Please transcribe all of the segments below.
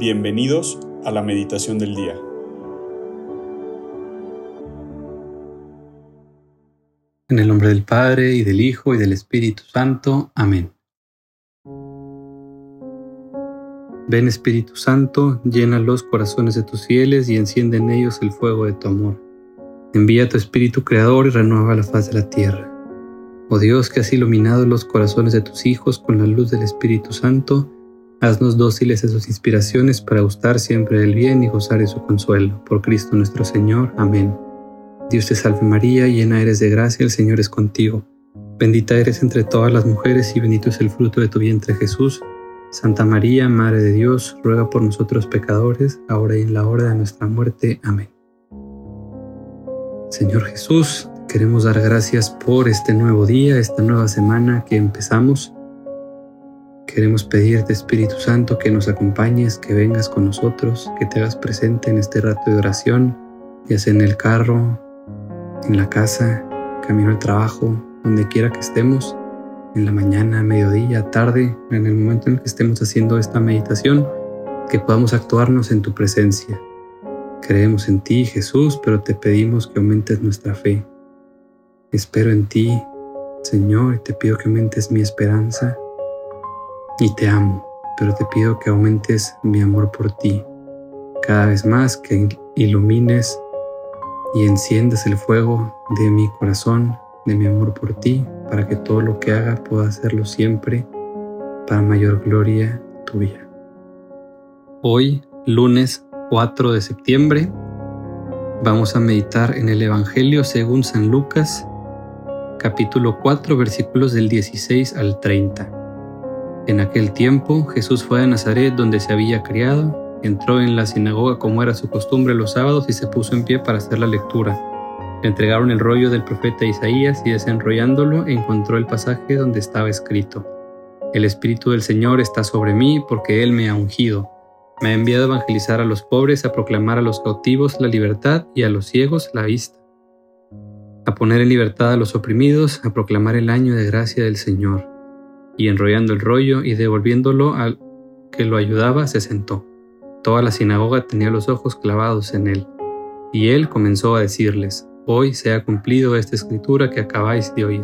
Bienvenidos a la meditación del día. En el nombre del Padre, y del Hijo, y del Espíritu Santo. Amén. Ven Espíritu Santo, llena los corazones de tus fieles y enciende en ellos el fuego de tu amor. Envía tu Espíritu Creador y renueva la faz de la tierra. Oh Dios que has iluminado los corazones de tus hijos con la luz del Espíritu Santo, Haznos dóciles a sus inspiraciones para gustar siempre del bien y gozar de su consuelo. Por Cristo nuestro Señor. Amén. Dios te salve María, llena eres de gracia, el Señor es contigo. Bendita eres entre todas las mujeres y bendito es el fruto de tu vientre Jesús. Santa María, Madre de Dios, ruega por nosotros pecadores, ahora y en la hora de nuestra muerte. Amén. Señor Jesús, queremos dar gracias por este nuevo día, esta nueva semana que empezamos. Queremos pedirte, Espíritu Santo, que nos acompañes, que vengas con nosotros, que te hagas presente en este rato de oración, ya sea en el carro, en la casa, camino al trabajo, donde quiera que estemos, en la mañana, mediodía, tarde, en el momento en el que estemos haciendo esta meditación, que podamos actuarnos en tu presencia. Creemos en ti, Jesús, pero te pedimos que aumentes nuestra fe. Espero en ti, Señor, y te pido que aumentes mi esperanza y te amo, pero te pido que aumentes mi amor por ti, cada vez más que ilumines y enciendas el fuego de mi corazón, de mi amor por ti, para que todo lo que haga pueda hacerlo siempre para mayor gloria tuya. Hoy, lunes 4 de septiembre, vamos a meditar en el Evangelio según San Lucas, capítulo 4, versículos del 16 al 30. En aquel tiempo Jesús fue a Nazaret donde se había criado, entró en la sinagoga como era su costumbre los sábados y se puso en pie para hacer la lectura. Le entregaron el rollo del profeta Isaías y desenrollándolo encontró el pasaje donde estaba escrito. El Espíritu del Señor está sobre mí porque Él me ha ungido. Me ha enviado a evangelizar a los pobres, a proclamar a los cautivos la libertad y a los ciegos la vista. A poner en libertad a los oprimidos, a proclamar el año de gracia del Señor y enrollando el rollo y devolviéndolo al que lo ayudaba, se sentó. Toda la sinagoga tenía los ojos clavados en él. Y él comenzó a decirles, Hoy se ha cumplido esta escritura que acabáis de oír.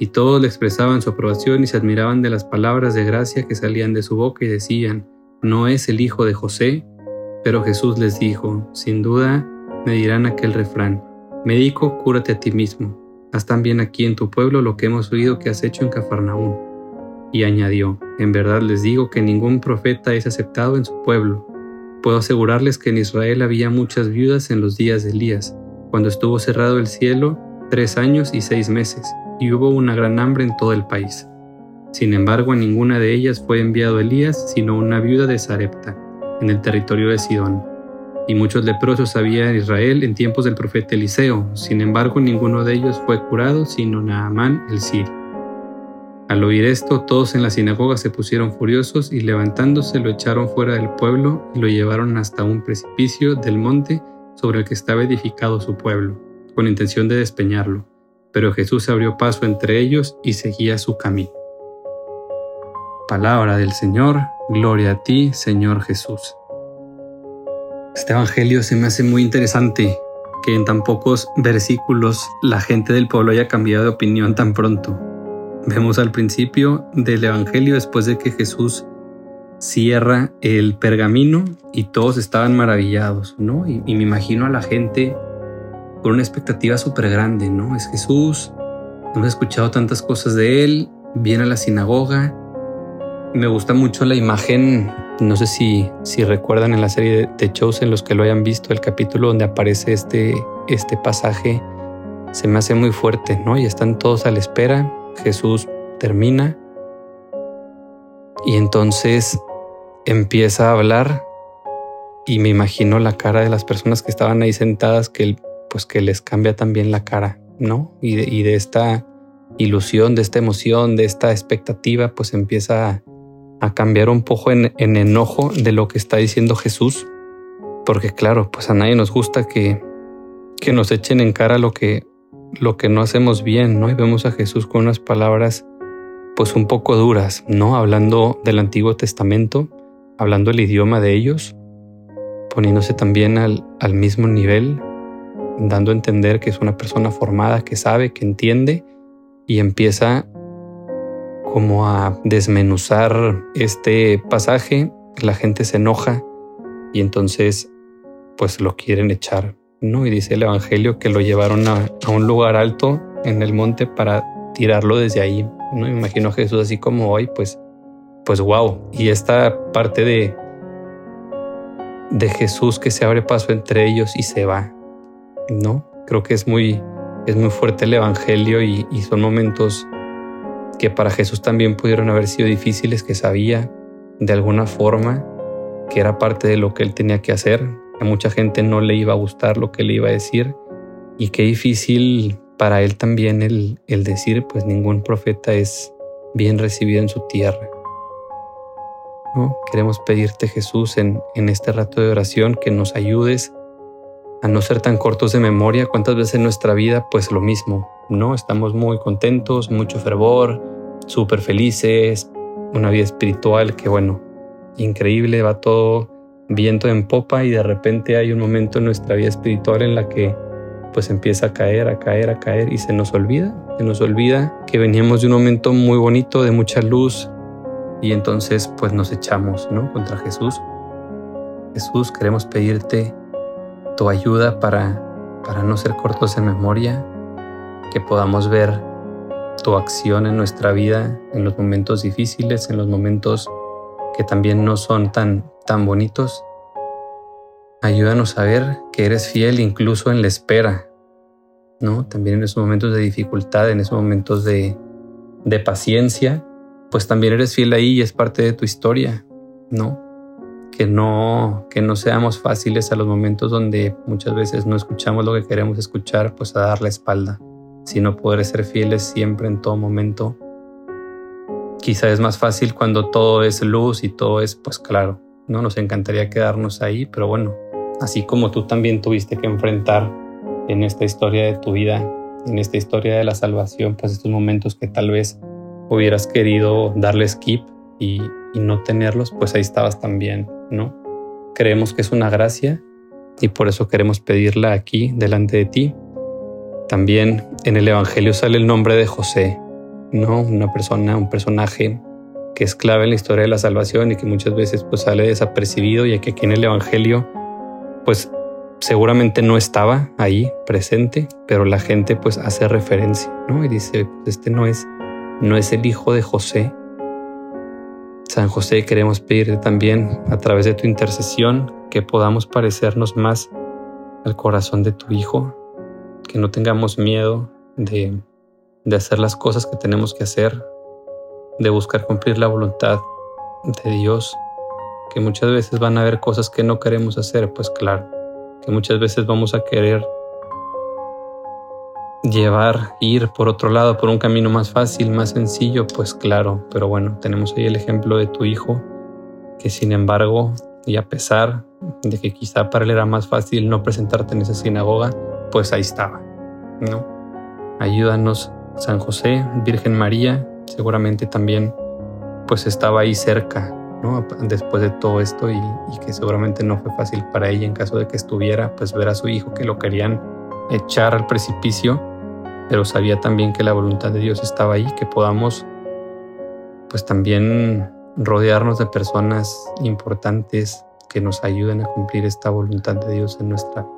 Y todos le expresaban su aprobación y se admiraban de las palabras de gracia que salían de su boca y decían, ¿no es el hijo de José? Pero Jesús les dijo, sin duda me dirán aquel refrán, Médico, cúrate a ti mismo. Haz también aquí en tu pueblo lo que hemos oído que has hecho en Cafarnaúm y añadió, En verdad les digo que ningún profeta es aceptado en su pueblo. Puedo asegurarles que en Israel había muchas viudas en los días de Elías, cuando estuvo cerrado el cielo tres años y seis meses, y hubo una gran hambre en todo el país. Sin embargo, a ninguna de ellas fue enviado Elías, sino una viuda de Sarepta, en el territorio de Sidón. Y muchos leprosos había en Israel en tiempos del profeta Eliseo, sin embargo ninguno de ellos fue curado, sino Naamán el sirio. Al oír esto, todos en la sinagoga se pusieron furiosos y levantándose lo echaron fuera del pueblo y lo llevaron hasta un precipicio del monte sobre el que estaba edificado su pueblo, con intención de despeñarlo. Pero Jesús abrió paso entre ellos y seguía su camino. Palabra del Señor, gloria a ti, Señor Jesús. Este Evangelio se me hace muy interesante que en tan pocos versículos la gente del pueblo haya cambiado de opinión tan pronto. Vemos al principio del Evangelio después de que Jesús cierra el pergamino y todos estaban maravillados, ¿no? Y, me imagino a la gente con una expectativa súper grande, ¿no? Es Jesús, hemos escuchado tantas cosas de él, viene a la sinagoga. Me gusta mucho la imagen, no sé si, si recuerdan en la serie de, shows en los que lo hayan visto, el capítulo donde aparece este, este pasaje, se me hace muy fuerte, ¿no? Y están todos a la espera, Jesús termina y entonces empieza a hablar y me imagino la cara de las personas que estaban ahí sentadas que pues que les cambia también la cara, ¿no? Y de, esta ilusión, de esta emoción, de esta expectativa, pues empieza a, cambiar un poco en, en, enojo de lo que está diciendo Jesús, porque claro, pues a nadie nos gusta que, que nos echen en cara lo que lo que no hacemos bien, ¿no? Y vemos a Jesús con unas palabras pues un poco duras, ¿no? Hablando del Antiguo Testamento, hablando el idioma de ellos, poniéndose también al, al mismo nivel, dando a entender que es una persona formada, que sabe, que entiende y empieza como a desmenuzar este pasaje, la gente se enoja y entonces pues lo quieren echar, ¿no? Y dice el Evangelio que lo llevaron a, a un lugar alto en el monte para tirarlo desde ahí, ¿no? Me imagino a Jesús así como hoy, pues, pues wow. Y esta parte de, de Jesús que se abre paso entre ellos y se va, ¿no? Creo que es muy, es muy fuerte el Evangelio y, y son momentos que para Jesús también pudieron haber sido difíciles, que sabía de alguna forma que era parte de lo que él tenía que hacer. A mucha gente no le iba a gustar lo que le iba a decir y qué difícil para él también el, el decir, pues ningún profeta es bien recibido en su tierra. ¿No? Queremos pedirte Jesús en, en este rato de oración que nos ayudes a no ser tan cortos de memoria. ¿Cuántas veces en nuestra vida pues lo mismo? ¿No? Estamos muy contentos, mucho fervor, súper felices, una vida espiritual que bueno, increíble, va todo viento en popa y de repente hay un momento en nuestra vida espiritual en la que pues empieza a caer, a caer, a caer y se nos olvida, se nos olvida que veníamos de un momento muy bonito, de mucha luz y entonces pues nos echamos, ¿no? Contra Jesús. Jesús, queremos pedirte tu ayuda para, para no ser cortos en memoria, que podamos ver tu acción en nuestra vida, en los momentos difíciles, en los momentos que también no son tan, tan bonitos. Ayúdanos a ver que eres fiel incluso en la espera, ¿no? También en esos momentos de dificultad, en esos momentos de, de paciencia, pues también eres fiel ahí y es parte de tu historia, ¿no? Que no, que no seamos fáciles a los momentos donde muchas veces no escuchamos lo que queremos escuchar, pues a dar la espalda, sino poder ser fieles siempre en todo momento Quizá es más fácil cuando todo es luz y todo es pues claro, ¿no? Nos encantaría quedarnos ahí, pero bueno, así como tú también tuviste que enfrentar en esta historia de tu vida, en esta historia de la salvación, pues estos momentos que tal vez hubieras querido darle skip y, y no tenerlos, pues ahí estabas también, ¿no? Creemos que es una gracia y por eso queremos pedirla aquí delante de ti. También en el Evangelio sale el nombre de José, ¿no? Una persona, un personaje que es clave en la historia de la salvación y que muchas veces pues sale desapercibido y que aquí en el Evangelio pues seguramente no estaba ahí presente, pero la gente pues hace referencia, ¿no? Y dice, pues este no es, no es el hijo de José. San José, queremos pedirte también a través de tu intercesión que podamos parecernos más al corazón de tu Hijo, que no tengamos miedo de de hacer las cosas que tenemos que hacer, de buscar cumplir la voluntad de Dios, que muchas veces van a haber cosas que no queremos hacer, pues claro, que muchas veces vamos a querer llevar, ir por otro lado, por un camino más fácil, más sencillo, pues claro, pero bueno, tenemos ahí el ejemplo de tu hijo, que sin embargo, y a pesar de que quizá para él era más fácil no presentarte en esa sinagoga, pues ahí estaba, ¿no? Ayúdanos San José, Virgen María, seguramente también pues estaba ahí cerca, ¿no? Después de todo esto y, que seguramente no fue fácil para ella en caso de que estuviera, pues ver a su hijo que lo querían echar al precipicio, pero sabía también que la voluntad de Dios estaba ahí, que podamos pues también rodearnos de personas importantes que nos ayuden a cumplir esta voluntad de Dios en nuestra vida.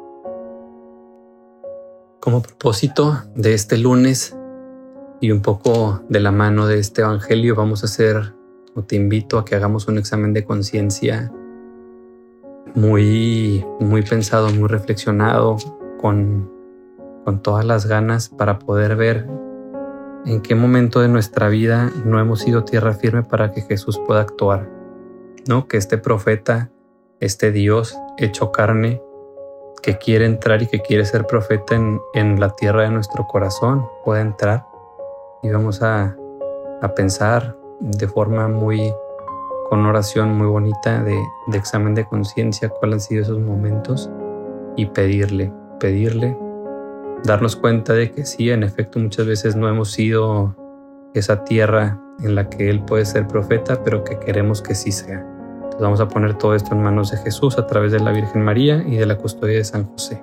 Como propósito de este lunes, y un poco de la mano de este Evangelio vamos a hacer, o te invito a que hagamos un examen de conciencia muy, muy pensado, muy reflexionado, con, con todas las ganas para poder ver en qué momento de nuestra vida no hemos sido tierra firme para que Jesús pueda actuar, ¿no? Que este profeta, este Dios hecho carne, que quiere entrar y que quiere ser profeta en, en la tierra de nuestro corazón, pueda entrar y vamos a, pensar de forma muy, con oración muy bonita de, de examen de conciencia cuáles han sido esos momentos y pedirle, pedirle, darnos cuenta de que sí, en efecto muchas veces no hemos sido esa tierra en la que Él puede ser profeta, pero que queremos que sí sea. Entonces vamos a poner todo esto en manos de Jesús a través de la Virgen María y de la custodia de San José.